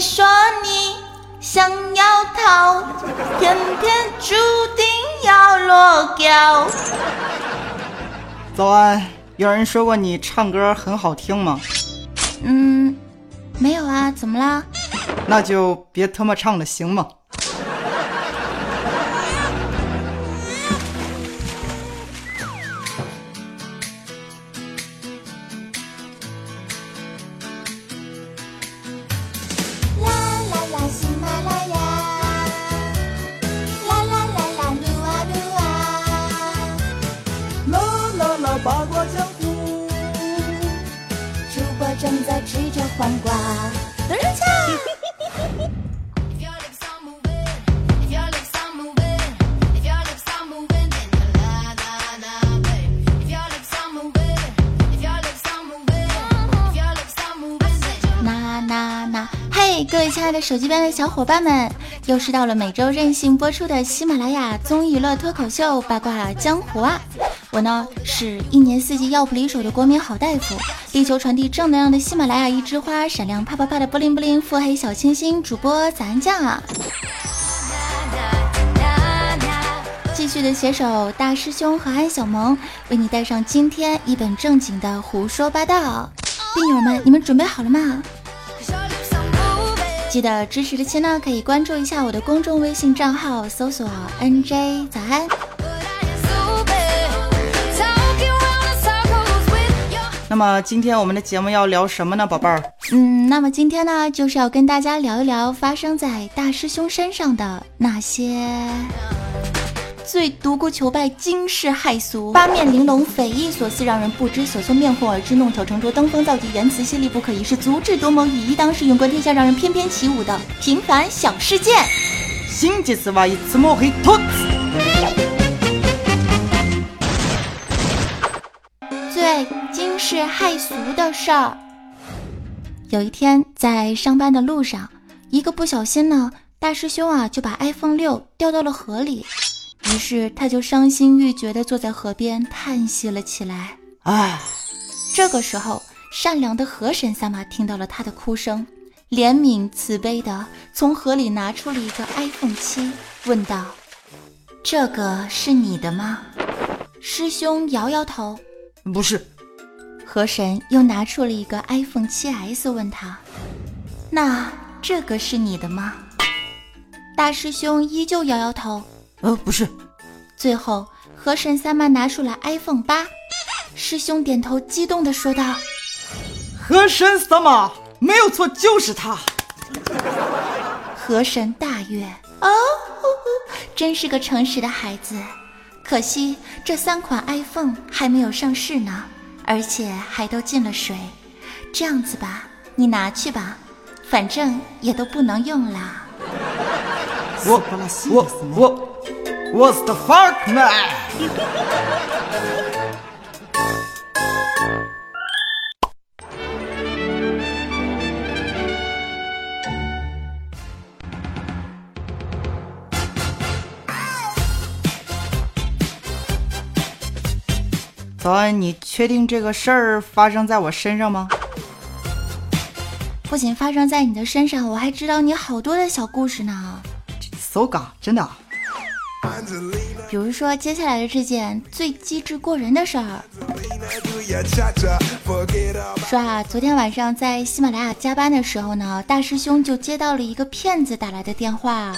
你说你想要逃，偏偏注定要落脚。早安，有人说过你唱歌很好听吗？嗯，没有啊，怎么啦？那就别他妈唱了，行吗？那那，嘿，各位亲爱的手机边的小伙伴们，又是到了每周任性播出的喜马拉雅综艺娱乐脱口秀八卦江湖啊！我呢是一年四季药不离手的国民好大夫，力求传递正能量的喜马拉雅一枝花，闪亮啪啪啪的不灵不灵腹黑小清新主播早安酱啊！继续的携手大师兄和安小萌，为你带上今天一本正经的胡说八道。病友们，你们准备好了吗？记得支持的亲呢，可以关注一下我的公众微信账号，搜索 NJ 早安。那么今天我们的节目要聊什么呢，宝贝儿？嗯，那么今天呢，就是要跟大家聊一聊发生在大师兄身上的那些最独孤求败、惊世骇俗、八面玲珑、匪夷所思、让人不知所措、面红耳赤、弄巧成拙、登峰造极、言辞犀利、不可一世、足智多谋、以一当十、勇冠天下、让人翩翩起舞的平凡小事件。最惊世骇俗的事儿。有一天在上班的路上，一个不小心呢，大师兄啊就把 iPhone 六掉到了河里，于是他就伤心欲绝地坐在河边叹息了起来。唉，这个时候，善良的河神萨玛听到了他的哭声，怜悯慈悲地从河里拿出了一个 iPhone 七，问道：“这个是你的吗？”师兄摇摇头。不是，河神又拿出了一个 iPhone 七 S，问他：“那这个是你的吗？”大师兄依旧摇摇头。呃，不是，最后，河神三妈拿出了 iPhone 八，师兄点头，激动地说道河神三妈没有错，就是他。：“河神大悦，哦，真是个诚实的孩子。可惜这三款 iPhone 还没有上市呢，而且还都进了水。这样子吧，你拿去吧，反正也都不能用啦。”我我我，What's the fuck man？早安，你确定这个事儿发生在我身上吗？不仅发生在你的身上，我还知道你好多的小故事呢。so 嘎，真的啊。比如说接下来的这件最机智过人的事儿。说啊，昨天晚上在喜马拉雅加班的时候呢，大师兄就接到了一个骗子打来的电话，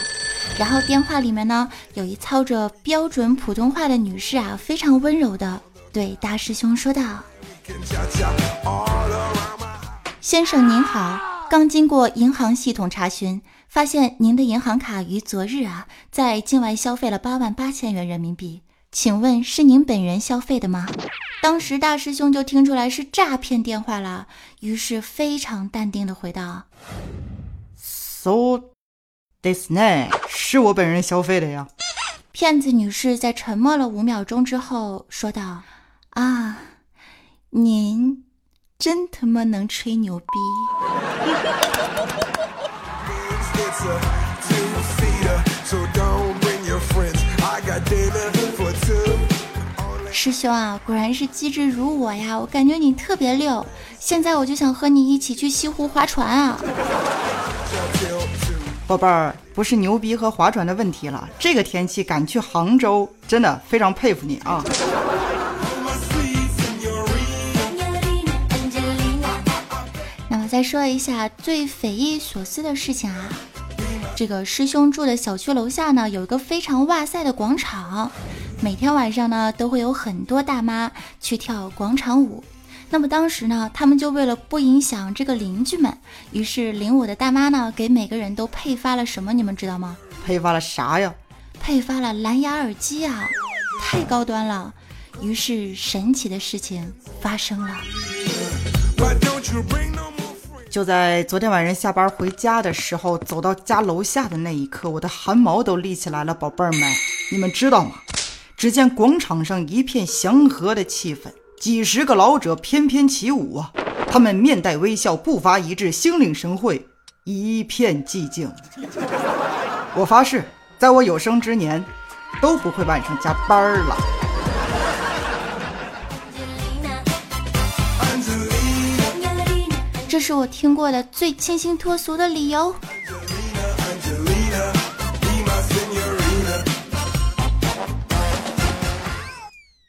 然后电话里面呢有一操着标准普通话的女士啊，非常温柔的对大师兄说道：“先生您好，刚经过银行系统查询。”发现您的银行卡于昨日啊，在境外消费了八万八千元人民币，请问是您本人消费的吗？当时大师兄就听出来是诈骗电话了，于是非常淡定的回道：“So this night 是我本人消费的呀。”骗子女士在沉默了五秒钟之后说道：“啊，您真他妈能吹牛逼！” 师兄啊，果然是机智如我呀！我感觉你特别溜，现在我就想和你一起去西湖划船啊！宝贝儿，不是牛逼和划船的问题了，这个天气敢去杭州，真的非常佩服你啊！再说一下最匪夷所思的事情啊，这个师兄住的小区楼下呢，有一个非常哇塞的广场，每天晚上呢都会有很多大妈去跳广场舞。那么当时呢，他们就为了不影响这个邻居们，于是领舞的大妈呢给每个人都配发了什么？你们知道吗？配发了啥呀？配发了蓝牙耳机啊，太高端了。于是神奇的事情发生了。就在昨天晚上下班回家的时候，走到家楼下的那一刻，我的汗毛都立起来了，宝贝儿们，你们知道吗？只见广场上一片祥和的气氛，几十个老者翩翩起舞啊，他们面带微笑，步伐一致，心领神会，一片寂静。我发誓，在我有生之年，都不会晚上加班了。这是我听过的最清新脱俗的理由。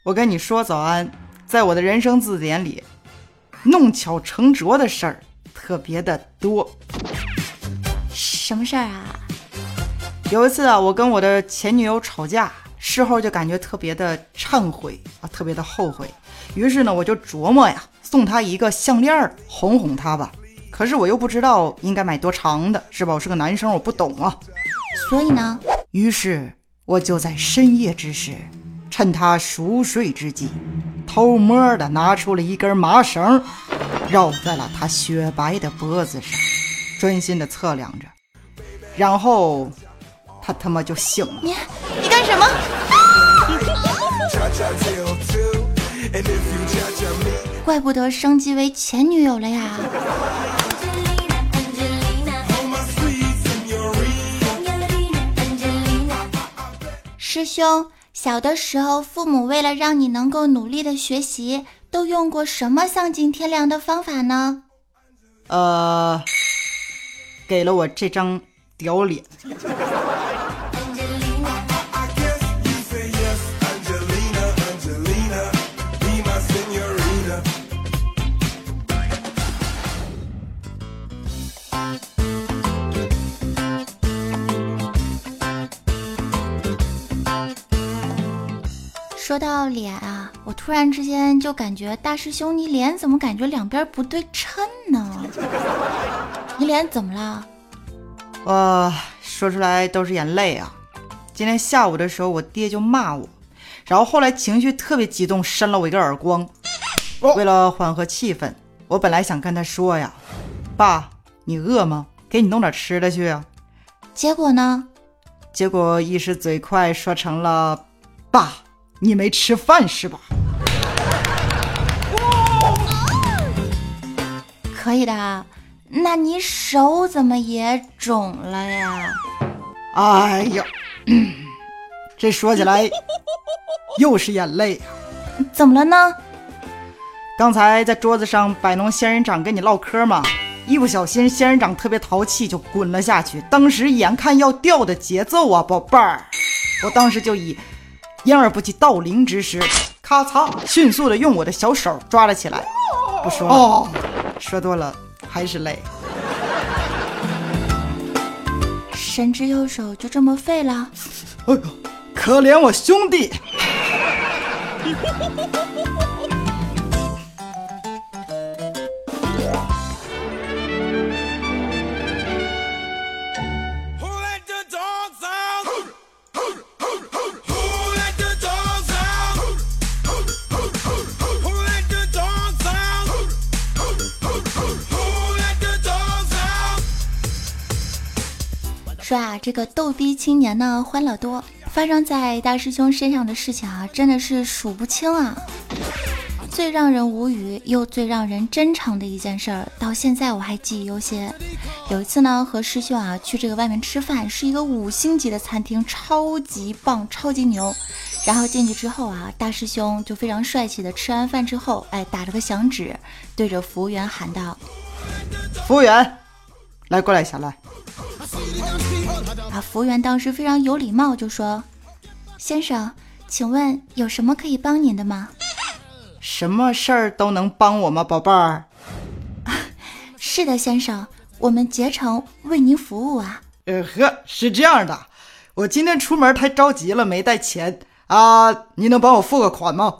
我跟你说早安，在我的人生字典里，弄巧成拙的事儿特别的多。什么事儿啊？有一次啊，我跟我的前女友吵架，事后就感觉特别的忏悔啊，特别的后悔。于是呢，我就琢磨呀，送他一个项链儿，哄哄他吧。可是我又不知道应该买多长的，是吧？我是个男生，我不懂啊。所以呢，于是我就在深夜之时，趁他熟睡之际，偷摸的拿出了一根麻绳，绕在了他雪白的脖子上，专心的测量着，然后他他妈就醒了。你你干什么？怪不得升级为前女友了呀！师兄，小的时候，父母为了让你能够努力的学习，都用过什么丧尽天良的方法呢？呃，给了我这张屌脸。脸啊，我突然之间就感觉大师兄你脸怎么感觉两边不对称呢？你脸怎么了？呃，说出来都是眼泪啊！今天下午的时候，我爹就骂我，然后后来情绪特别激动，扇了我一个耳光。为了缓和气氛，我本来想跟他说呀：“爸，你饿吗？给你弄点吃的去啊。结果呢？”结果一时嘴快，说成了：“爸，你没吃饭是吧？”可以的，那你手怎么也肿了呀？哎呀，嗯 这说起来又是眼泪啊！怎么了呢？刚才在桌子上摆弄仙人掌跟你唠嗑嘛，一不小心仙人掌特别淘气就滚了下去，当时眼看要掉的节奏啊，宝贝儿，我当时就以掩耳不及盗铃之时，咔嚓，迅速的用我的小手抓了起来。不说了，哦说多了还是累。神之右手就这么废了？哎呦，可怜我兄弟！这个逗逼青年呢，欢乐多，发生在大师兄身上的事情啊，真的是数不清啊。最让人无语又最让人真诚的一件事儿，到现在我还记忆犹新。有一次呢，和师兄啊去这个外面吃饭，是一个五星级的餐厅，超级棒，超级牛。然后进去之后啊，大师兄就非常帅气的吃完饭之后，哎，打了个响指，对着服务员喊道服务员，来过来一下来。啊，服务员当时非常有礼貌，就说：“先生，请问有什么可以帮您的吗什么事儿都能帮我吗，宝贝儿？？” 是的，先生，我们竭诚为您服务啊。呃呵，是这样的，我今天出门太着急了，没带钱啊，您能帮我付个款吗？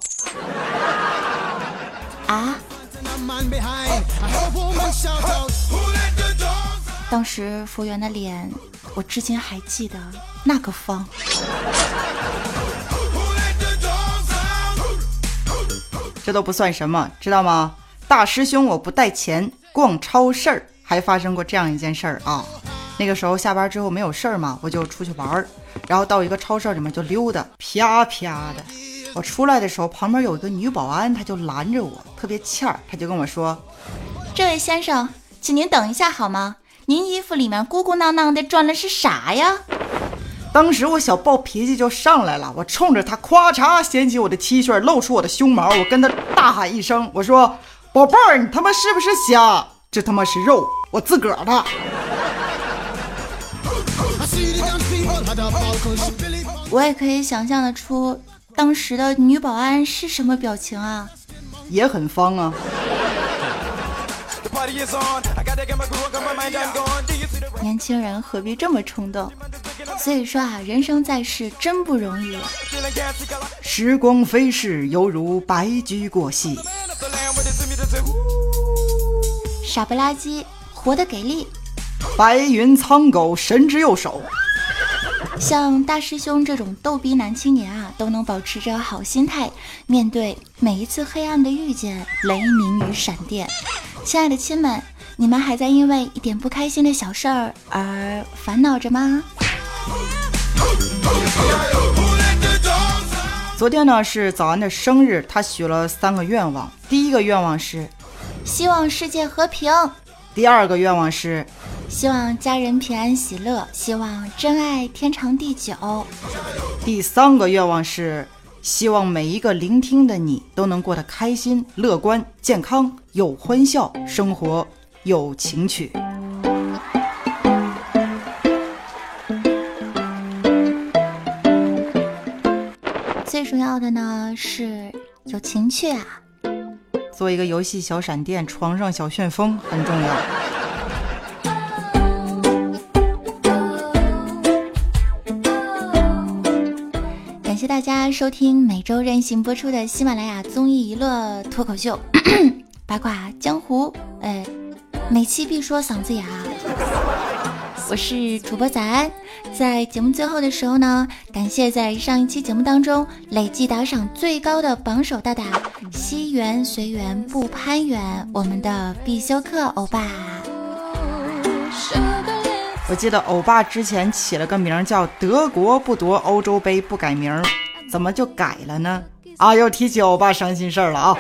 啊！当时服务员的脸，我至今还记得那个方。这都不算什么，知道吗？大师兄，我不带钱逛超市儿，还发生过这样一件事儿啊。那个时候下班之后没有事儿嘛，我就出去玩儿，然后到一个超市里面就溜达，啪啪的。我出来的时候，旁边有一个女保安，她就拦着我，特别欠儿，她就跟我说这位先生，请您等一下好吗？您衣服里面鼓鼓囊囊的装的是啥呀？：“当时我小暴脾气就上来了，我冲着他咵嚓掀起我的 T 恤，露出我的胸毛，我跟他大喊一声，我说：‘宝贝儿，你他妈是不是瞎？这他妈是肉，我自个儿的。’”我也可以想象得出当时的女保安是什么表情啊！也很方啊。年轻人何必这么冲动？所以说啊，人生在世真不容易。时光飞逝，犹如白驹过隙。傻不拉几，活得给力。白云苍狗，神之右手。像大师兄这种逗逼男青年啊，都能保持着好心态，面对每一次黑暗的遇见、雷鸣与闪电。亲爱的亲们，你们还在因为一点不开心的小事儿而烦恼着吗？昨天呢是早安的生日，他许了三个愿望。第一个愿望是，希望世界和平，第二个愿望是，希望家人平安喜乐，希望真爱天长地久。第三个愿望是，希望每一个聆听的你都能过得开心、乐观、健康、有欢笑，生活有情趣。最重要的呢是有情趣啊！做一个游戏小闪电，床上小旋风很重要。谢大家收听每周任性播出的喜马拉雅综艺娱乐脱口秀 八卦江湖，哎，每期必说嗓子哑。我是主播早安，在节目最后的时候呢，感谢在上一期节目当中累计打赏最高的榜首大大西缘随缘不攀缘，我们的必修课欧巴。我记得欧巴之前起了个名叫“德国不夺欧洲杯不改名”，怎么就改了呢？啊，又提起欧巴伤心事儿了啊！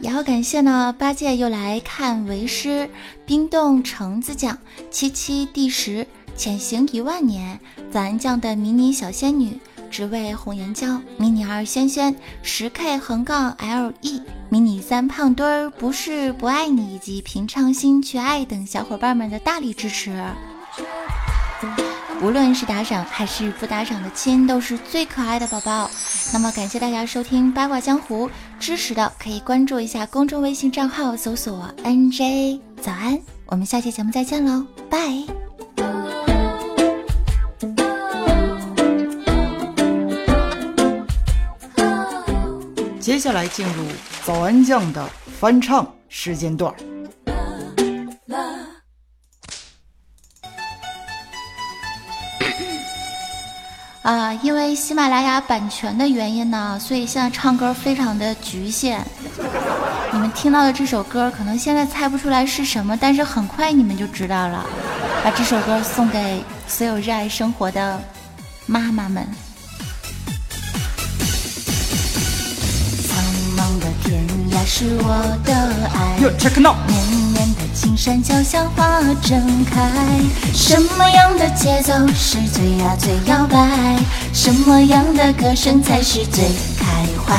也要感谢呢，八戒又来看为师，冰冻橙子酱，七七第十，潜行一万年，咱酱的迷你小仙女，只为红颜娇，迷你二轩轩，十 K 横杠 L E，迷你三胖墩儿，不是不爱你，以及平常心去爱等小伙伴们的大力支持。无论是打赏还是不打赏的亲，都是最可爱的宝宝。那么感谢大家收听八卦江湖，支持的可以关注一下公众微信账号，搜索 NJ 早安。我们下期节目再见喽，拜。接下来进入早安酱的翻唱时间段。啊、因为喜马拉雅版权的原因呢，所以现在唱歌非常的局限。你们听到的这首歌，可能现在猜不出来是什么，但是很快你们就知道了。把这首歌送给所有热爱生活的妈妈们。天涯是我的爱。哟，check now，绵绵的青山脚下花正开，什么样的节奏是最呀最摇摆？什么样的歌声才是最开怀？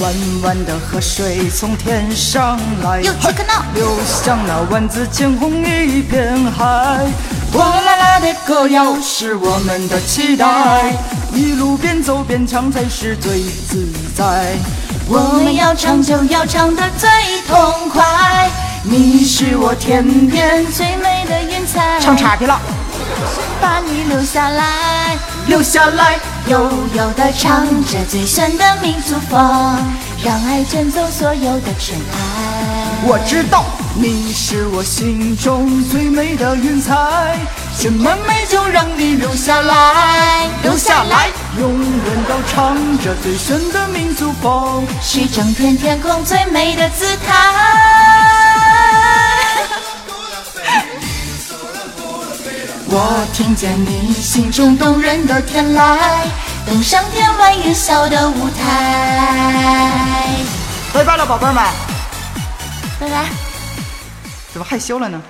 弯弯的河水从天上来，流向那万紫千红一片海。哗啦啦的歌谣是我们的期待，一路边走边唱才是最自在。我们要唱就要唱得最痛快，你是我天边最美的云彩。唱岔劈了，把你留下来，留下来。悠悠地唱着最炫的民族风，让爱卷走所有的尘埃。我知道你是我心中最美的云彩，什么美就让你留下来，留下来，永远都唱着最炫的民族风。是整片天空最美的姿态。我听见你心中动人的天籁，登上天外云霄的舞台。拜拜了，宝贝儿们，拜拜。怎么害羞了呢？